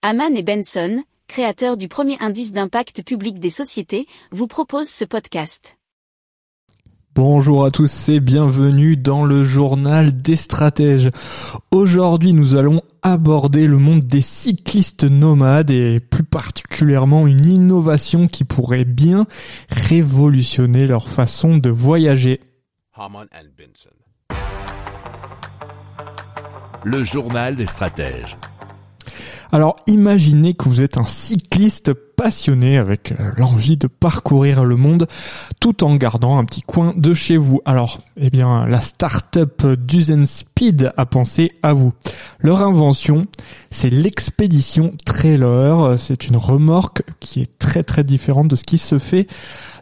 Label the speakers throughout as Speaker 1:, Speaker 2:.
Speaker 1: Haman et Benson, créateurs du premier indice d'impact public des sociétés, vous proposent ce podcast.
Speaker 2: Bonjour à tous et bienvenue dans le journal des stratèges. Aujourd'hui nous allons aborder le monde des cyclistes nomades et plus particulièrement une innovation qui pourrait bien révolutionner leur façon de voyager.
Speaker 3: Benson. Le journal des stratèges.
Speaker 2: Alors imaginez que vous êtes un cycliste passionné avec euh, l'envie de parcourir le monde tout en gardant un petit coin de chez vous. Alors, eh bien, la start-up Duzen Speed a pensé à vous. Leur invention, c'est l'expédition trailer. C'est une remorque qui est très très différente de ce qui se fait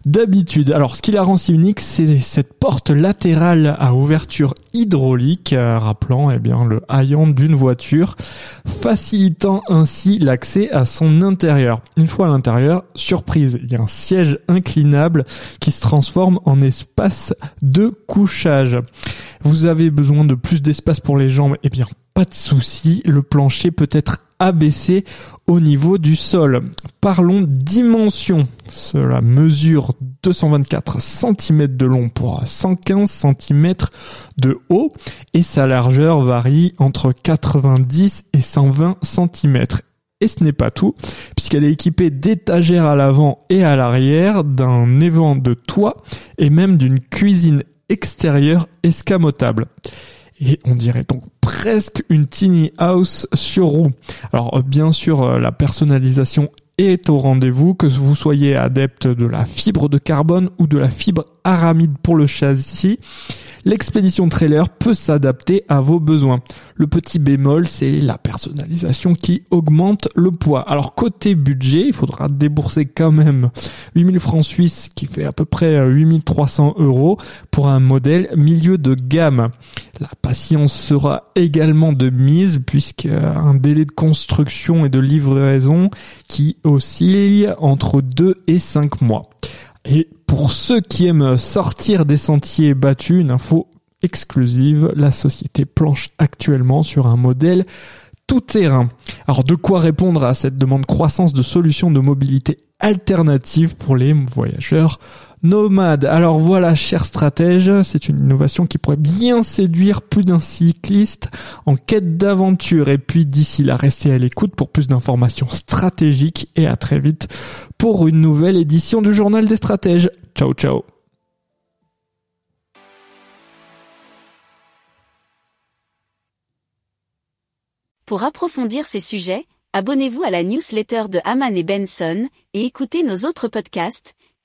Speaker 2: d'habitude. Alors, ce qui la rend si unique, c'est cette porte latérale à ouverture hydraulique, euh, rappelant eh bien le haillant d'une voiture, facilitant ainsi l'accès à son intérieur. Une fois l'intérieur, surprise, il y a un siège inclinable qui se transforme en espace de couchage. Vous avez besoin de plus d'espace pour les jambes, eh bien pas de souci, le plancher peut être abaissé au niveau du sol. Parlons dimension. Cela mesure 224 cm de long pour 115 cm de haut et sa largeur varie entre 90 et 120 cm. Et ce n'est pas tout, puisqu'elle est équipée d'étagères à l'avant et à l'arrière, d'un évent de toit et même d'une cuisine extérieure escamotable et on dirait donc presque une tiny house sur roue. Alors bien sûr euh, la personnalisation est au rendez-vous, que vous soyez adepte de la fibre de carbone ou de la fibre aramide pour le châssis l'expédition trailer peut s'adapter à vos besoins. Le petit bémol, c'est la personnalisation qui augmente le poids. Alors côté budget, il faudra débourser quand même 8000 francs suisses, qui fait à peu près 8300 euros pour un modèle milieu de gamme. La patience sera également de mise puisque un délai de construction et de livraison qui oscille entre 2 et 5 mois. Et pour ceux qui aiment sortir des sentiers battus, une info exclusive, la société planche actuellement sur un modèle tout terrain. Alors de quoi répondre à cette demande croissance de solutions de mobilité alternatives pour les voyageurs nomade. Alors voilà, cher stratège, c'est une innovation qui pourrait bien séduire plus d'un cycliste en quête d'aventure. Et puis d'ici là, restez à l'écoute pour plus d'informations stratégiques et à très vite pour une nouvelle édition du Journal des stratèges. Ciao ciao
Speaker 1: Pour approfondir ces sujets, abonnez-vous à la newsletter de Haman et Benson et écoutez nos autres podcasts